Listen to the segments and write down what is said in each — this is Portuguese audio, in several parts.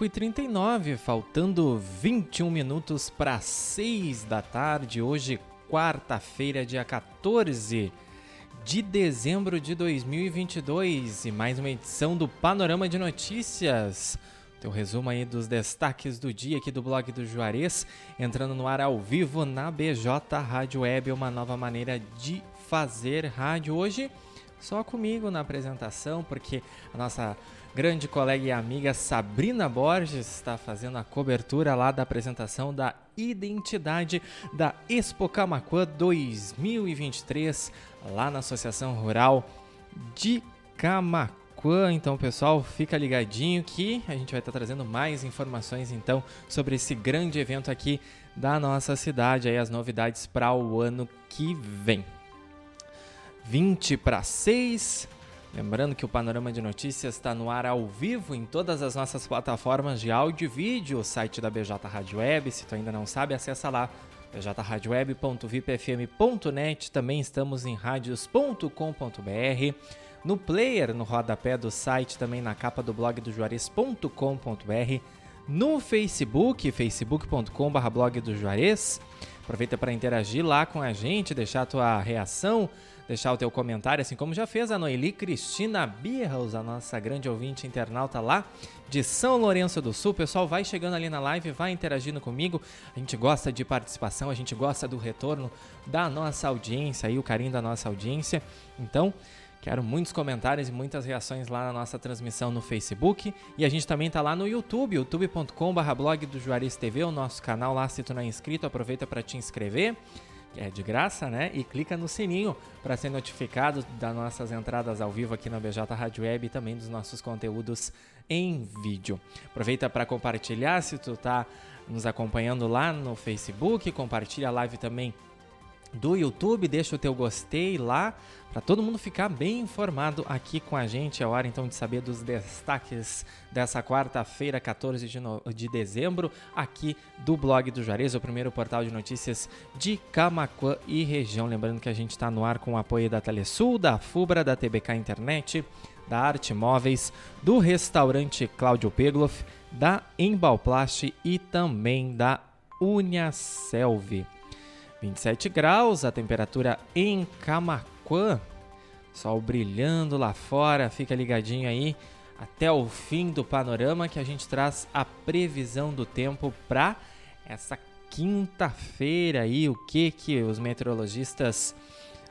5h39, faltando 21 minutos para 6 da tarde, hoje, quarta-feira, dia 14 de dezembro de 2022, e mais uma edição do Panorama de Notícias. Teu resumo aí dos destaques do dia aqui do blog do Juarez, entrando no ar ao vivo na BJ Rádio Web, uma nova maneira de fazer rádio hoje. Só comigo na apresentação, porque a nossa grande colega e amiga Sabrina Borges está fazendo a cobertura lá da apresentação da identidade da Expo Camacuã 2023, lá na Associação Rural de Camacuã. Então, pessoal, fica ligadinho que a gente vai estar trazendo mais informações então sobre esse grande evento aqui da nossa cidade, aí as novidades para o ano que vem. 20 para 6, Lembrando que o Panorama de Notícias está no ar ao vivo em todas as nossas plataformas de áudio e vídeo, o site da BJ Rádio Web. Se tu ainda não sabe, acessa lá bjradioweb.vipfm.net. Também estamos em radios.com.br. No player, no rodapé do site, também na capa do blog do Juarez.com.br. No Facebook, facebook.com.br blog do Juarez. Aproveita para interagir lá com a gente, deixar a tua reação, deixar o teu comentário, assim como já fez a Noeli Cristina Birros, a nossa grande ouvinte internauta lá de São Lourenço do Sul. Pessoal, vai chegando ali na live, vai interagindo comigo. A gente gosta de participação, a gente gosta do retorno da nossa audiência e o carinho da nossa audiência. Então, Quero muitos comentários e muitas reações lá na nossa transmissão no Facebook. E a gente também está lá no YouTube, youtube.com.br blog do Juarez TV, o nosso canal lá. Se tu não é inscrito, aproveita para te inscrever é de graça, né? E clica no sininho para ser notificado das nossas entradas ao vivo aqui na BJ Rádio Web e também dos nossos conteúdos em vídeo. Aproveita para compartilhar se tu tá nos acompanhando lá no Facebook, compartilha a live também do YouTube, deixa o teu gostei lá para todo mundo ficar bem informado aqui com a gente. É hora então de saber dos destaques dessa quarta-feira, 14 de, no... de dezembro, aqui do blog do Juarez, o primeiro portal de notícias de Camacuã e região. Lembrando que a gente está no ar com o apoio da Telesul, da Fubra, da TBK Internet, da Arte Móveis, do restaurante Cláudio Pegloff, da Embalplast e também da Uniaselv. 27 graus, a temperatura em Camacuã. Sol brilhando lá fora, fica ligadinho aí até o fim do panorama que a gente traz a previsão do tempo para essa quinta-feira aí, o que que os meteorologistas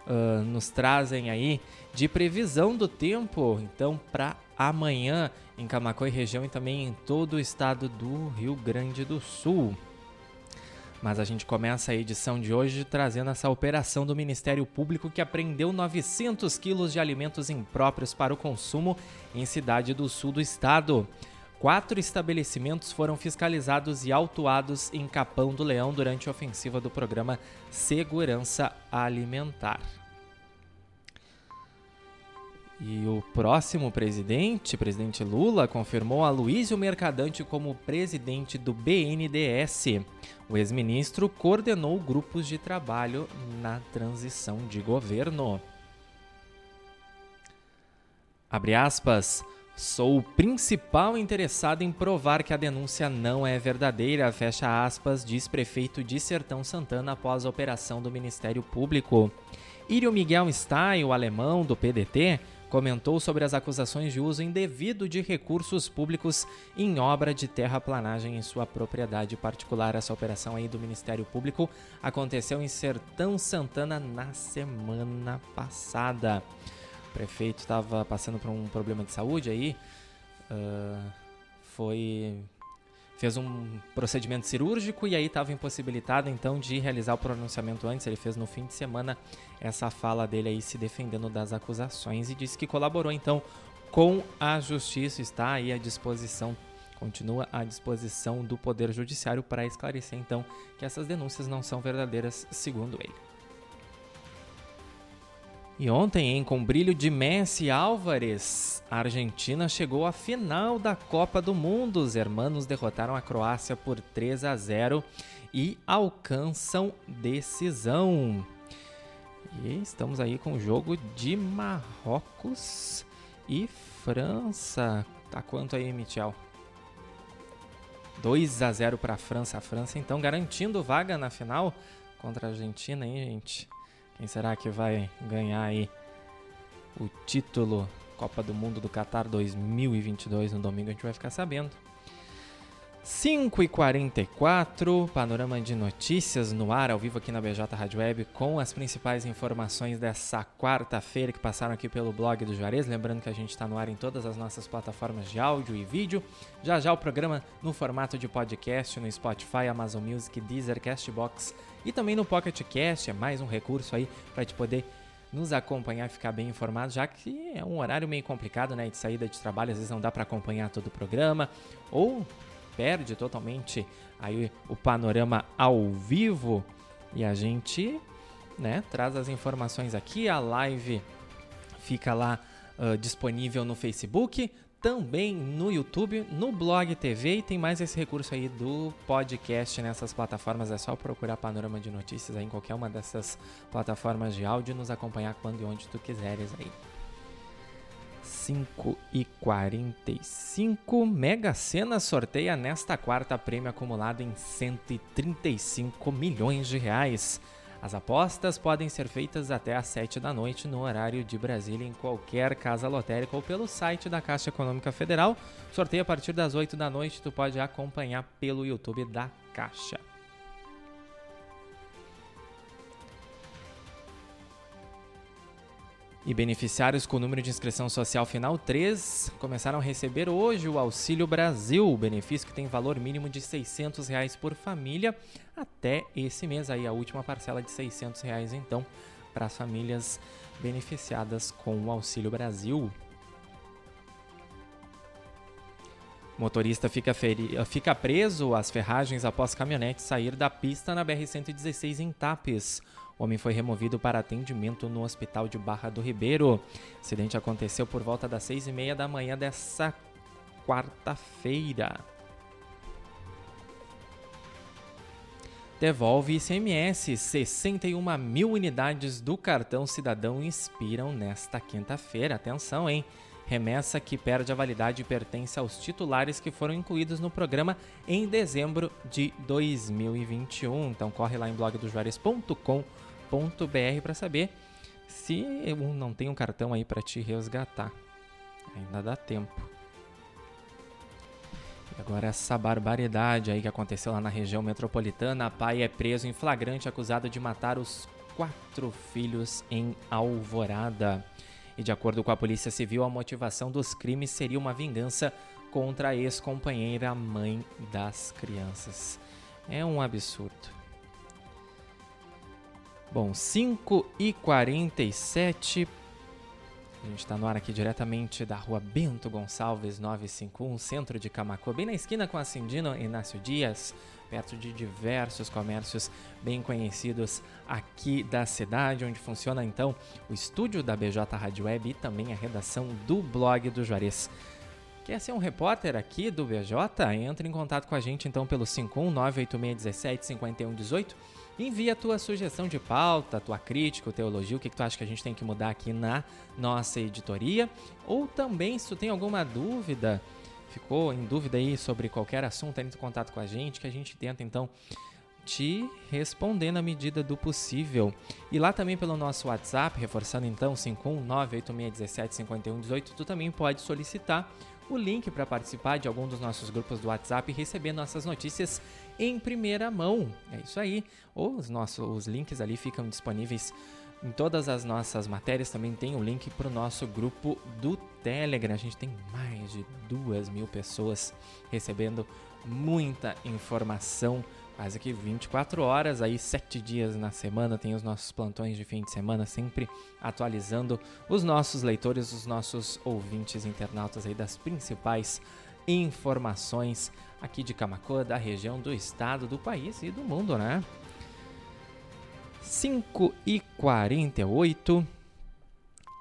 uh, nos trazem aí de previsão do tempo, então para amanhã em Camacuã e região e também em todo o estado do Rio Grande do Sul. Mas a gente começa a edição de hoje trazendo essa operação do Ministério Público que apreendeu 900 quilos de alimentos impróprios para o consumo em cidade do sul do estado. Quatro estabelecimentos foram fiscalizados e autuados em Capão do Leão durante a ofensiva do programa Segurança Alimentar. E o próximo presidente, presidente Lula, confirmou a Luísio Mercadante como presidente do BNDES. O ex-ministro coordenou grupos de trabalho na transição de governo. Abre aspas. Sou o principal interessado em provar que a denúncia não é verdadeira, fecha aspas, diz prefeito de Sertão Santana após a operação do Ministério Público. Írio Miguel Stein, o alemão do PDT, comentou sobre as acusações de uso indevido de recursos públicos em obra de terraplanagem em sua propriedade particular. Essa operação aí do Ministério Público aconteceu em Sertão Santana na semana passada. O prefeito estava passando por um problema de saúde aí, uh, foi fez um procedimento cirúrgico e aí estava impossibilitado então de realizar o pronunciamento antes. Ele fez no fim de semana essa fala dele aí se defendendo das acusações e disse que colaborou então com a justiça, está aí à disposição, continua à disposição do Poder Judiciário para esclarecer então que essas denúncias não são verdadeiras, segundo ele. E ontem, hein, com brilho de Messi Álvares, a Argentina chegou à final da Copa do Mundo. Os hermanos derrotaram a Croácia por 3 a 0 e alcançam decisão. E estamos aí com o jogo de Marrocos e França. Tá quanto aí, Michel? 2 a 0 para a França. A França então garantindo vaga na final contra a Argentina, hein, gente? Quem será que vai ganhar aí o título Copa do Mundo do Qatar 2022 no domingo? A gente vai ficar sabendo. 5 e 44 panorama de notícias no ar, ao vivo aqui na BJ Rádio Web, com as principais informações dessa quarta-feira que passaram aqui pelo blog do Juarez. Lembrando que a gente está no ar em todas as nossas plataformas de áudio e vídeo. Já já o programa no formato de podcast no Spotify, Amazon Music, Deezer, Castbox e também no Pocket Cast. É mais um recurso aí para te poder nos acompanhar e ficar bem informado, já que é um horário meio complicado, né, de saída de trabalho, às vezes não dá para acompanhar todo o programa, ou perde totalmente aí o panorama ao vivo e a gente, né, traz as informações aqui, a live fica lá uh, disponível no Facebook, também no YouTube, no Blog TV e tem mais esse recurso aí do podcast nessas plataformas. É só procurar Panorama de Notícias aí em qualquer uma dessas plataformas de áudio e nos acompanhar quando e onde tu quiseres aí. 5 e 45. Mega Sena sorteia nesta quarta prêmio acumulado em 135 milhões de reais. As apostas podem ser feitas até às 7 da noite no horário de Brasília em qualquer casa lotérica ou pelo site da Caixa Econômica Federal. Sorteio a partir das 8 da noite, tu pode acompanhar pelo YouTube da Caixa. E beneficiários com número de inscrição social final 3 começaram a receber hoje o Auxílio Brasil, benefício que tem valor mínimo de 600 reais por família até esse mês aí a última parcela de 600 reais então para as famílias beneficiadas com o Auxílio Brasil. motorista fica, feri... fica preso às ferragens após caminhonete sair da pista na BR-116 em Tapes. O homem foi removido para atendimento no hospital de Barra do Ribeiro. O acidente aconteceu por volta das seis e meia da manhã dessa quarta-feira. Devolve ICMS. 61 mil unidades do cartão cidadão expiram nesta quinta-feira. Atenção, hein? Remessa que perde a validade pertence aos titulares que foram incluídos no programa em dezembro de 2021. Então corre lá em blogdojuarez.com.br para saber se não tem um cartão aí para te resgatar. Ainda dá tempo. E agora essa barbaridade aí que aconteceu lá na região metropolitana. pai é preso em flagrante acusado de matar os quatro filhos em Alvorada. E de acordo com a Polícia Civil, a motivação dos crimes seria uma vingança contra a ex-companheira mãe das crianças. É um absurdo. Bom, 5 e 47 a gente está no ar aqui diretamente da rua Bento Gonçalves 951, centro de Camacuã, bem na esquina com a Cindino Inácio Dias, perto de diversos comércios bem conhecidos aqui da cidade, onde funciona então o estúdio da BJ Rádio Web e também a redação do blog do Juarez. Quer ser um repórter aqui do BJ? Entre em contato com a gente então pelo 51986175118 Envia a tua sugestão de pauta, tua crítica, o teu o que, que tu acha que a gente tem que mudar aqui na nossa editoria. Ou também, se tu tem alguma dúvida, ficou em dúvida aí sobre qualquer assunto, entre em contato com a gente, que a gente tenta então te responder na medida do possível. E lá também pelo nosso WhatsApp, reforçando então 51986175118, tu também pode solicitar o link para participar de algum dos nossos grupos do WhatsApp e receber nossas notícias em primeira mão. É isso aí. Ou os nossos os links ali ficam disponíveis em todas as nossas matérias. Também tem o link para o nosso grupo do Telegram. A gente tem mais de duas mil pessoas recebendo muita informação quase que 24 horas, aí sete dias na semana, tem os nossos plantões de fim de semana, sempre atualizando os nossos leitores, os nossos ouvintes internautas aí das principais informações aqui de Camacoa, da região, do estado, do país e do mundo, né? 5 e 48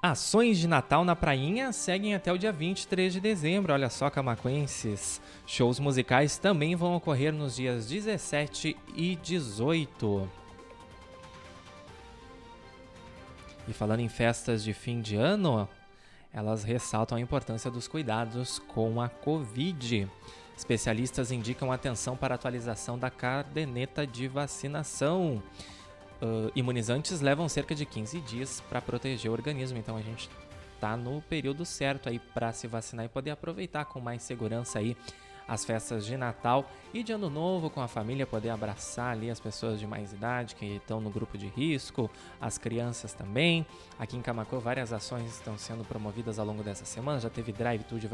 Ações de Natal na Prainha seguem até o dia 23 de dezembro. Olha só, camacuenses. Shows musicais também vão ocorrer nos dias 17 e 18. E falando em festas de fim de ano, elas ressaltam a importância dos cuidados com a Covid. Especialistas indicam atenção para atualização da caderneta de vacinação. Uh, imunizantes levam cerca de 15 dias para proteger o organismo, então a gente está no período certo aí para se vacinar e poder aproveitar com mais segurança aí as festas de Natal e de Ano Novo com a família, poder abraçar ali as pessoas de mais idade que estão no grupo de risco, as crianças também. Aqui em Camacô, várias ações estão sendo promovidas ao longo dessa semana. Já teve drive-thru de,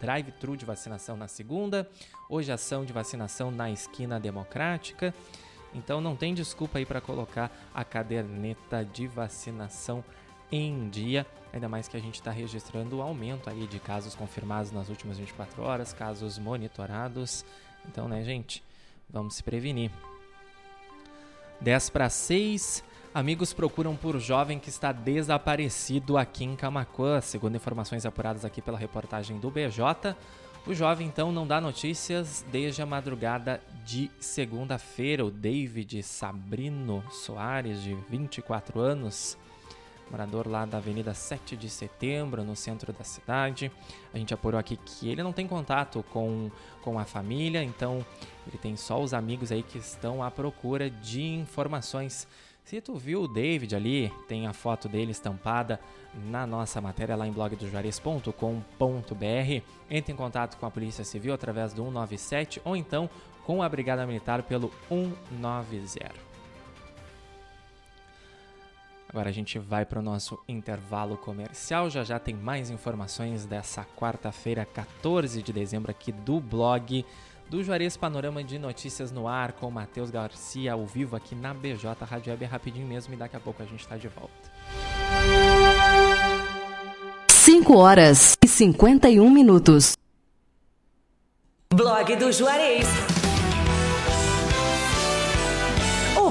drive de vacinação na segunda, hoje ação de vacinação na esquina democrática. Então não tem desculpa aí para colocar a caderneta de vacinação em dia, ainda mais que a gente está registrando o aumento aí de casos confirmados nas últimas 24 horas, casos monitorados. Então, né, gente, vamos se prevenir. 10 para 6, amigos procuram por jovem que está desaparecido aqui em Camacuã. Segundo informações apuradas aqui pela reportagem do BJ, o jovem então não dá notícias desde a madrugada de segunda-feira. O David Sabrino Soares, de 24 anos, morador lá da Avenida 7 de Setembro, no centro da cidade. A gente apurou aqui que ele não tem contato com, com a família, então ele tem só os amigos aí que estão à procura de informações. Se tu viu o David ali, tem a foto dele estampada na nossa matéria lá em blogdojuarez.com.br. Entre em contato com a Polícia Civil através do 197 ou então com a Brigada Militar pelo 190. Agora a gente vai para o nosso intervalo comercial. Já já tem mais informações dessa quarta-feira, 14 de dezembro, aqui do blog do Juarez Panorama de Notícias no Ar com Matheus Garcia ao vivo aqui na BJ Rádio Web. É rapidinho mesmo e daqui a pouco a gente está de volta. 5 horas e 51 minutos. Blog do Juarez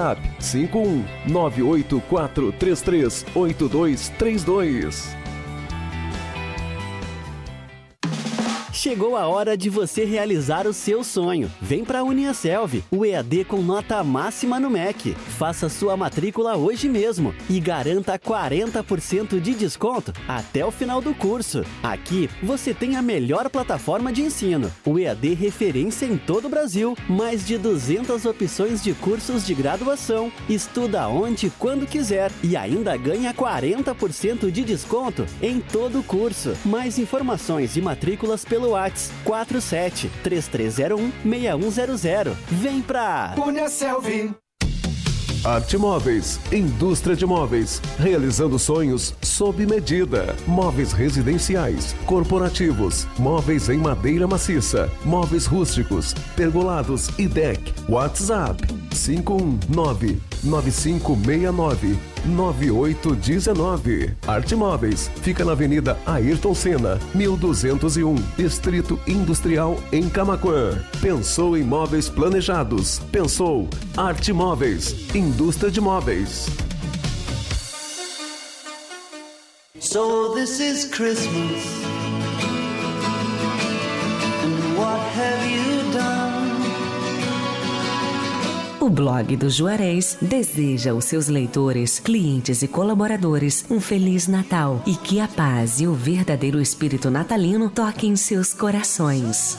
WhatsApp 51 984338232. Chegou a hora de você realizar o seu sonho. Vem para a Uniaselv, o EAD com nota máxima no MEC. Faça sua matrícula hoje mesmo e garanta 40% de desconto até o final do curso. Aqui você tem a melhor plataforma de ensino, o EAD referência em todo o Brasil, mais de 200 opções de cursos de graduação. Estuda onde quando quiser e ainda ganha 40% de desconto em todo o curso. Mais informações e matrículas pelo WhatsApp 47 3301 6100. Vem pra Cunha Selvi. Arte Móveis, indústria de móveis, realizando sonhos sob medida. Móveis residenciais, corporativos, móveis em madeira maciça, móveis rústicos, pergolados e deck. WhatsApp 519 9569 9819. Arte Móveis fica na Avenida Ayrton Senna, 1201, Distrito Industrial em Camaquã. Pensou em móveis planejados? Pensou Arte Móveis, indústria de móveis. So this is Christmas. And what have you O blog do Juarez deseja aos seus leitores, clientes e colaboradores um feliz Natal e que a paz e o verdadeiro espírito natalino toquem seus corações.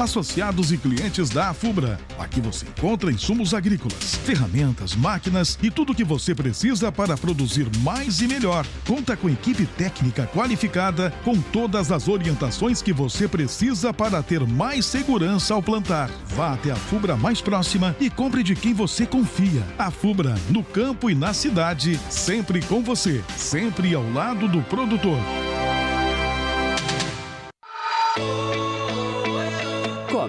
associados e clientes da Afubra. Aqui você encontra insumos agrícolas, ferramentas, máquinas e tudo o que você precisa para produzir mais e melhor. Conta com equipe técnica qualificada com todas as orientações que você precisa para ter mais segurança ao plantar. Vá até a Fubra mais próxima e compre de quem você confia. A Fubra, no campo e na cidade, sempre com você, sempre ao lado do produtor.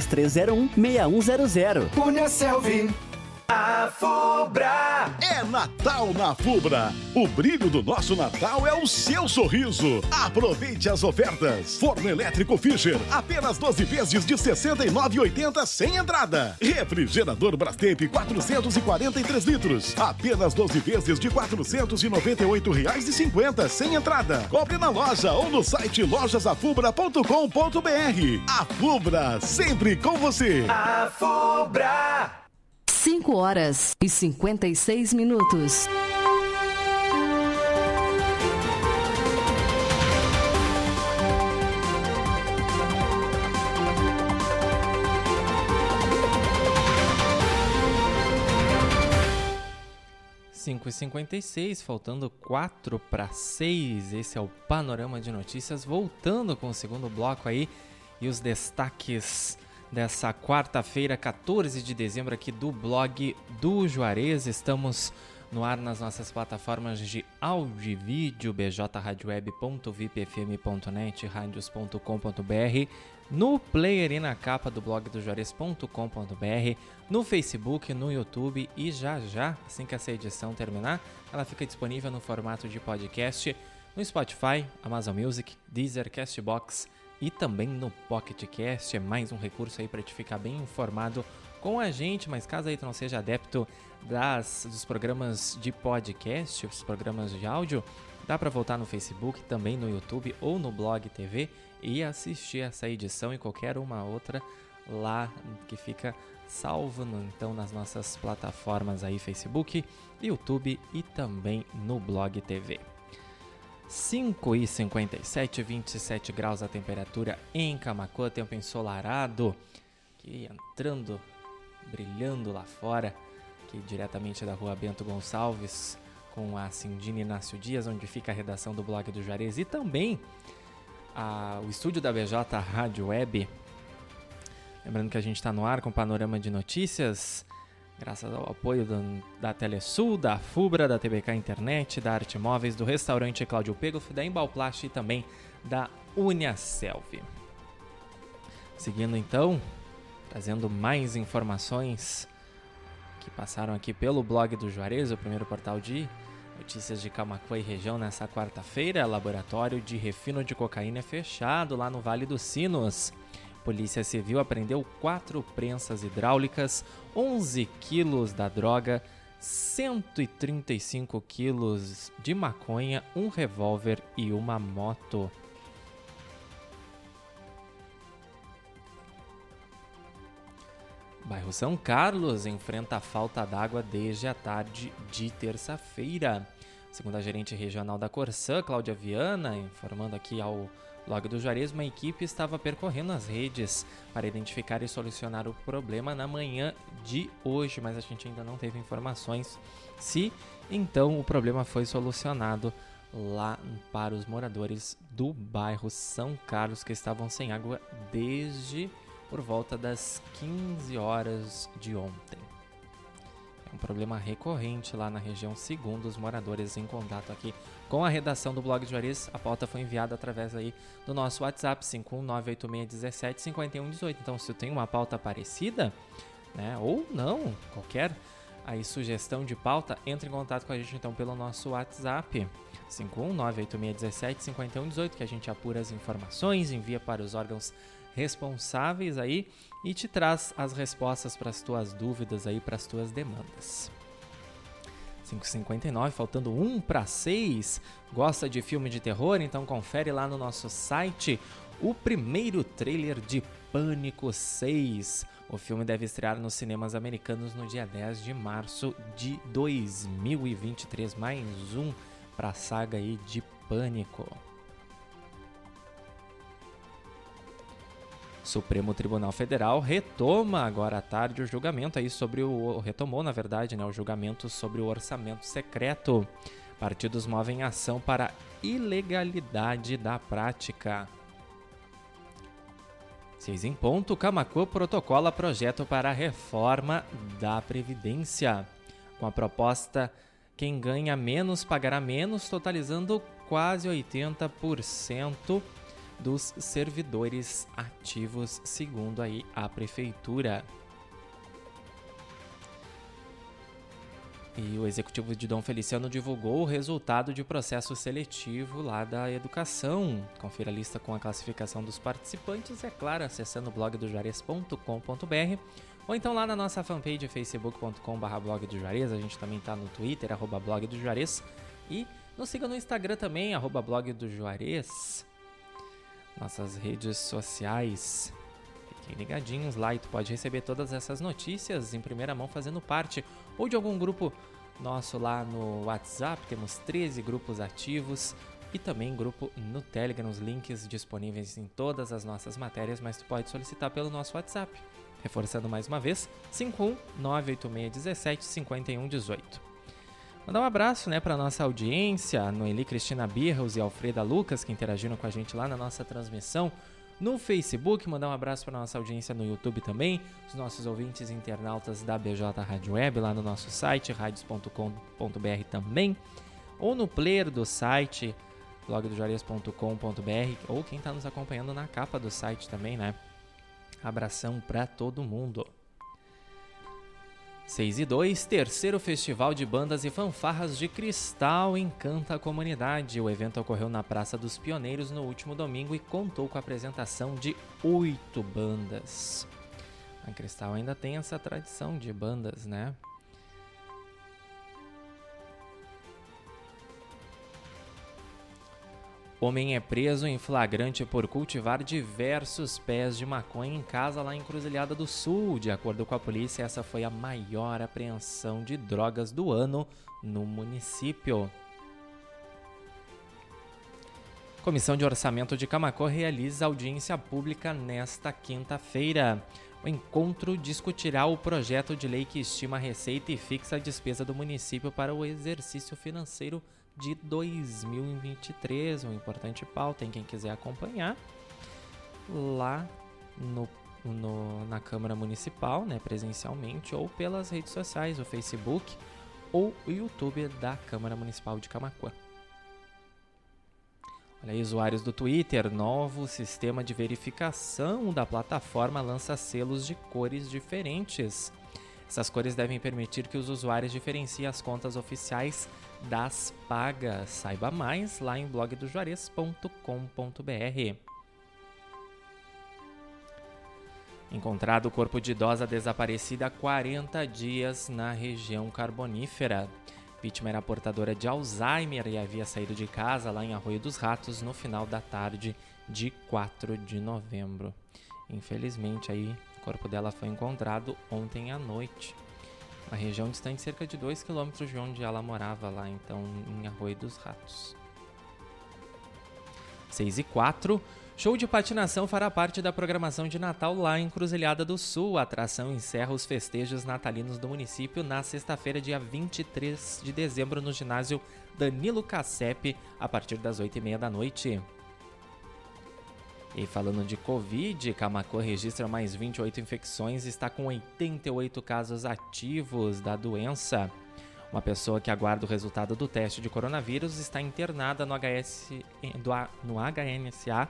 3301 6100. Punha Selvi. A Fubra. É Natal na Fubra. O brilho do nosso Natal é o seu sorriso. Aproveite as ofertas. Forno elétrico Fischer, apenas 12 vezes de 69,80 sem entrada. Refrigerador Brastemp 443 litros, apenas 12 vezes de 498 reais e 50 sem entrada. Compre na loja ou no site lojasafubra.com.br. A Fubra, sempre com você. A Fubra. 5 horas e 56 minutos. Cinco e cinquenta e seis, faltando quatro para seis. Esse é o panorama de notícias. Voltando com o segundo bloco aí e os destaques dessa quarta-feira, 14 de dezembro, aqui do blog do Juarez. Estamos no ar nas nossas plataformas de áudio e vídeo, bjradioweb.vipfm.net, radios.com.br, no player e na capa do blog do Juarez.com.br, no Facebook, no YouTube e já já, assim que essa edição terminar, ela fica disponível no formato de podcast no Spotify, Amazon Music, Deezer, Castbox, e também no Pocket Cast. É mais um recurso aí para te ficar bem informado com a gente, mas caso aí tu não seja adepto das, dos programas de podcast, os programas de áudio, dá para voltar no Facebook, também no YouTube ou no Blog TV e assistir essa edição e qualquer uma outra lá que fica salvo no, então nas nossas plataformas aí Facebook, YouTube e também no Blog TV. 5 e 57, 27 graus a temperatura em Camacuã, tempo ensolarado, que entrando, brilhando lá fora, aqui diretamente da rua Bento Gonçalves, com a Cindine Inácio Dias, onde fica a redação do blog do Juarez e também a, o estúdio da BJ Rádio Web. Lembrando que a gente está no ar com panorama de notícias graças ao apoio do, da Telesul, da Fubra, da TBK Internet, da Arte Móveis, do restaurante Cláudio Pegoff, da Embalplast e também da Uniaselv. Seguindo então, trazendo mais informações que passaram aqui pelo blog do Juarez, o primeiro portal de notícias de Camacuã e região nessa quarta-feira, laboratório de refino de cocaína é fechado lá no Vale dos Sinos. Polícia Civil apreendeu quatro prensas hidráulicas, 11 quilos da droga, 135 quilos de maconha, um revólver e uma moto. Bairro São Carlos enfrenta a falta d'água desde a tarde de terça-feira. Segundo a gerente regional da Corsã, Cláudia Viana, informando aqui ao Logo do Juarez, uma equipe estava percorrendo as redes para identificar e solucionar o problema na manhã de hoje, mas a gente ainda não teve informações se então o problema foi solucionado lá para os moradores do bairro São Carlos que estavam sem água desde por volta das 15 horas de ontem. Um problema recorrente lá na região, segundo os moradores em contato aqui com a redação do blog de Juarez. A pauta foi enviada através aí do nosso WhatsApp 51986175118. Então, se tem uma pauta parecida, né, ou não, qualquer aí sugestão de pauta, entre em contato com a gente então pelo nosso WhatsApp 51986175118, que a gente apura as informações, envia para os órgãos responsáveis aí e te traz as respostas para as tuas dúvidas aí, para as tuas demandas. 5,59, faltando 1 para 6. Gosta de filme de terror? Então confere lá no nosso site o primeiro trailer de Pânico 6. O filme deve estrear nos cinemas americanos no dia 10 de março de 2023. Mais um para a saga aí de Pânico. Supremo Tribunal Federal retoma agora à tarde o julgamento aí sobre o retomou, na verdade, né, o julgamento sobre o orçamento secreto. Partidos movem ação para ilegalidade da prática. Seis em ponto, Camacu protocola projeto para a reforma da Previdência. Com a proposta, quem ganha menos pagará menos, totalizando quase 80% dos servidores ativos, segundo aí a prefeitura. E o executivo de Dom Feliciano divulgou o resultado de processo seletivo lá da educação. Confira a lista com a classificação dos participantes, é claro, acessando o blog do juarez.com.br ou então lá na nossa fanpage facebook.com.br blog do Juarez. A gente também está no Twitter, arroba blog do Juarez. E nos siga no Instagram também, arroba blog do Juarez nossas redes sociais. Fiquem ligadinhos lá e tu pode receber todas essas notícias em primeira mão fazendo parte ou de algum grupo nosso lá no WhatsApp. Temos 13 grupos ativos e também grupo no Telegram, os links disponíveis em todas as nossas matérias, mas tu pode solicitar pelo nosso WhatsApp. Reforçando mais uma vez, 51 98617 5118. Mandar um abraço né, para nossa audiência, Noeli Cristina Birros e Alfreda Lucas, que interagiram com a gente lá na nossa transmissão no Facebook. Mandar um abraço para nossa audiência no YouTube também, os nossos ouvintes internautas da BJ Rádio Web, lá no nosso site, radios.com.br também, ou no player do site, blogdojuarez.com.br, ou quem está nos acompanhando na capa do site também, né? Abração para todo mundo. 6 e 2, terceiro Festival de Bandas e Fanfarras de Cristal encanta a comunidade. O evento ocorreu na Praça dos Pioneiros no último domingo e contou com a apresentação de oito bandas. A Cristal ainda tem essa tradição de bandas, né? Homem é preso em flagrante por cultivar diversos pés de maconha em casa lá em Cruzilhada do Sul. De acordo com a polícia, essa foi a maior apreensão de drogas do ano no município. Comissão de Orçamento de Camacô realiza audiência pública nesta quinta-feira. O encontro discutirá o projeto de lei que estima a receita e fixa a despesa do município para o exercício financeiro de 2023. Um importante pauta, em quem quiser acompanhar, lá no, no, na Câmara Municipal, né, presencialmente, ou pelas redes sociais, o Facebook ou o YouTube da Câmara Municipal de Camacuã. Olha aí, usuários do Twitter, novo sistema de verificação da plataforma lança selos de cores diferentes. Essas cores devem permitir que os usuários diferenciem as contas oficiais das pagas. Saiba mais lá em blogdojuarez.com.br. Encontrado o corpo de idosa desaparecida há 40 dias na região carbonífera. Vítima era portadora de Alzheimer e havia saído de casa lá em Arroio dos Ratos no final da tarde de 4 de novembro. Infelizmente aí o corpo dela foi encontrado ontem à noite uma região distante cerca de 2 km de onde ela morava lá, então em Arroio dos Ratos. 6 e 4. Show de patinação fará parte da programação de Natal lá em Cruzilhada do Sul. A atração encerra os festejos natalinos do município na sexta-feira, dia 23 de dezembro, no ginásio Danilo Cassep, a partir das 8h30 da noite. E falando de Covid, Camacô registra mais 28 infecções e está com 88 casos ativos da doença. Uma pessoa que aguarda o resultado do teste de coronavírus está internada no, HS, no HNSA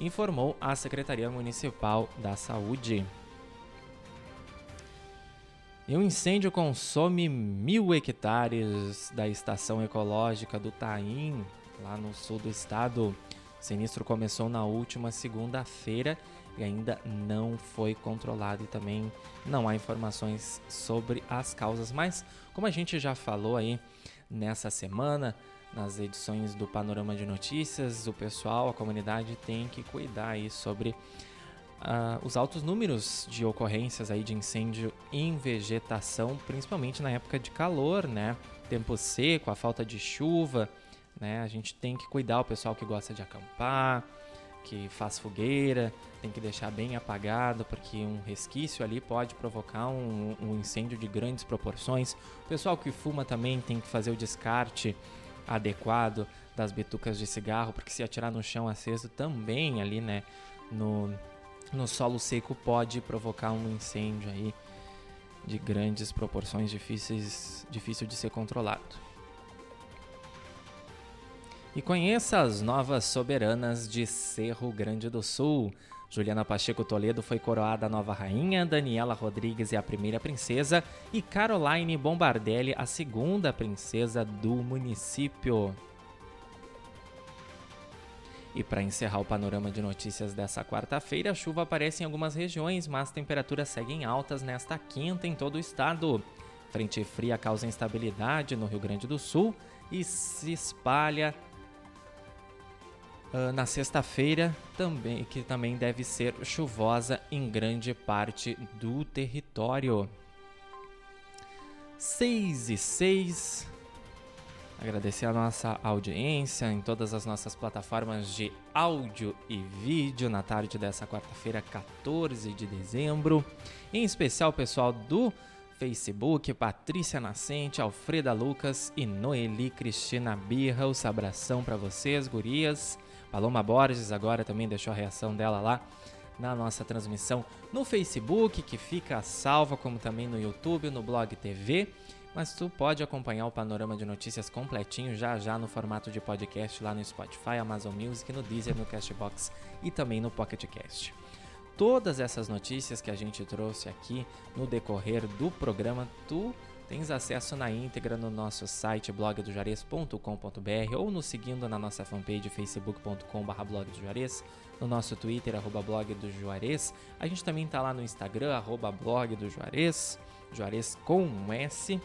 informou a Secretaria Municipal da Saúde. E um incêndio consome mil hectares da estação ecológica do Taim, lá no sul do estado. O sinistro começou na última segunda-feira e ainda não foi controlado e também não há informações sobre as causas. Mas, como a gente já falou aí nessa semana, nas edições do Panorama de Notícias, o pessoal, a comunidade tem que cuidar aí sobre uh, os altos números de ocorrências aí de incêndio em vegetação, principalmente na época de calor, né? Tempo seco, a falta de chuva, né? A gente tem que cuidar o pessoal que gosta de acampar, que faz fogueira, tem que deixar bem apagado, porque um resquício ali pode provocar um, um incêndio de grandes proporções. O pessoal que fuma também tem que fazer o descarte adequado das bitucas de cigarro, porque se atirar no chão aceso também ali, né, no, no solo seco pode provocar um incêndio aí de grandes proporções difíceis, difícil de ser controlado. E conheça as novas soberanas de Cerro Grande do Sul. Juliana Pacheco Toledo foi coroada a nova rainha, Daniela Rodrigues é a primeira princesa e Caroline Bombardelli a segunda princesa do município. E para encerrar o panorama de notícias dessa quarta-feira, a chuva aparece em algumas regiões, mas temperaturas seguem altas nesta quinta em todo o estado. Frente fria causa instabilidade no Rio Grande do Sul e se espalha Uh, na sexta-feira, também que também deve ser chuvosa em grande parte do território. 6 e 6. Agradecer a nossa audiência em todas as nossas plataformas de áudio e vídeo na tarde dessa quarta-feira, 14 de dezembro. Em especial pessoal do Facebook, Patrícia Nascente, Alfreda Lucas e Noeli Cristina Birra. O abração para vocês, gurias. Paloma Borges agora também deixou a reação dela lá na nossa transmissão no Facebook, que fica salva, como também no YouTube, no Blog TV. Mas tu pode acompanhar o panorama de notícias completinho já já no formato de podcast lá no Spotify, Amazon Music, no Deezer, no Castbox e também no Pocket Cast. Todas essas notícias que a gente trouxe aqui no decorrer do programa, tu Tens acesso na íntegra no nosso site blogdojuarez.com.br ou nos seguindo na nossa fanpage facebook.com.br blogdojuarez, no nosso Twitter, arroba blog. A gente também está lá no Instagram, arroba blog Juarez com um S.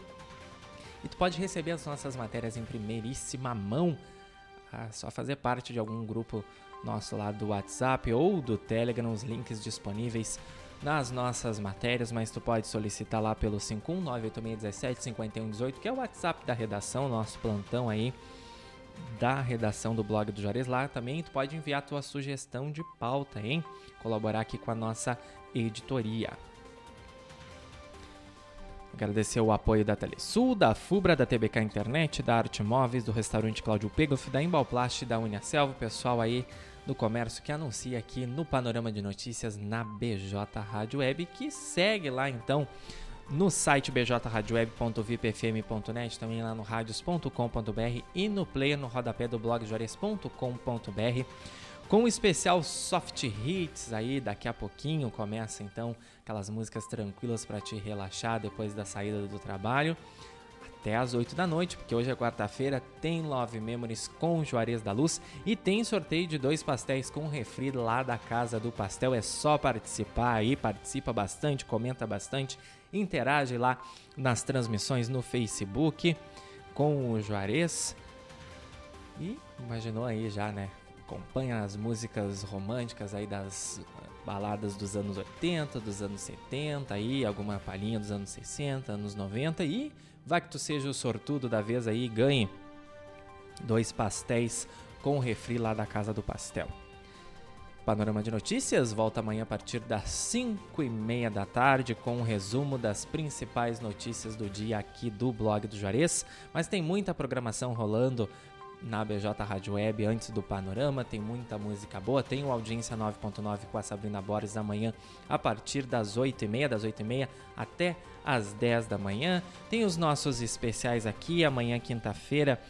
E tu pode receber as nossas matérias em primeiríssima mão. Ah, só fazer parte de algum grupo nosso lá do WhatsApp ou do Telegram, os links disponíveis nas nossas matérias, mas tu pode solicitar lá pelo 51986175118, que é o WhatsApp da redação, nosso plantão aí da redação do blog do Juarez lá também tu pode enviar tua sugestão de pauta, hein? Colaborar aqui com a nossa editoria. Agradecer o apoio da Telesul, da Fubra, da TBK Internet, da Arte Móveis, do restaurante Cláudio Pegoff, da Embalplast, da Uniaselva, pessoal aí do comércio que anuncia aqui no Panorama de Notícias na BJ Rádio Web, que segue lá então no site bjradioweb.vipfm.net, também lá no radios.com.br e no player no rodapé do blog jores.com.br com o especial Soft Hits aí, daqui a pouquinho começa então aquelas músicas tranquilas para te relaxar depois da saída do trabalho até às 8 da noite, porque hoje é quarta-feira, tem Love Memories com Juarez da Luz e tem sorteio de dois pastéis com refri lá da Casa do Pastel. É só participar aí, participa bastante, comenta bastante, interage lá nas transmissões no Facebook com o Juarez. E imaginou aí já, né? Acompanha as músicas românticas aí das baladas dos anos 80, dos anos 70 aí, alguma palhinha dos anos 60, anos 90 e Vai que tu seja o sortudo da vez aí e ganhe dois pastéis com refri lá da Casa do Pastel. Panorama de Notícias volta amanhã a partir das 5 e meia da tarde com um resumo das principais notícias do dia aqui do blog do Juarez. Mas tem muita programação rolando na BJ Rádio Web antes do Panorama, tem muita música boa, tem o Audiência 9.9 com a Sabrina Borges amanhã a partir das 8h30, das 8h30 até as 10 da manhã. Tem os nossos especiais aqui, amanhã quinta-feira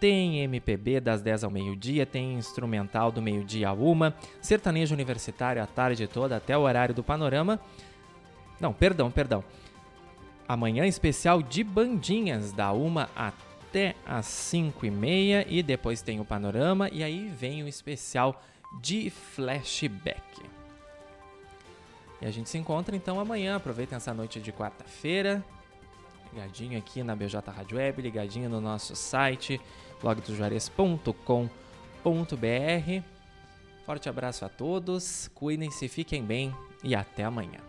tem MPB das 10 ao meio-dia, tem instrumental do meio-dia a uma, sertanejo universitário a tarde toda até o horário do Panorama. Não, perdão, perdão. Amanhã especial de bandinhas da uma até às 5 e meia e depois tem o Panorama e aí vem o especial de flashback. E a gente se encontra então amanhã. Aproveitem essa noite de quarta-feira. Ligadinho aqui na BJ Rádio Web, ligadinho no nosso site blogdojuarez.com.br. Forte abraço a todos, cuidem-se, fiquem bem e até amanhã.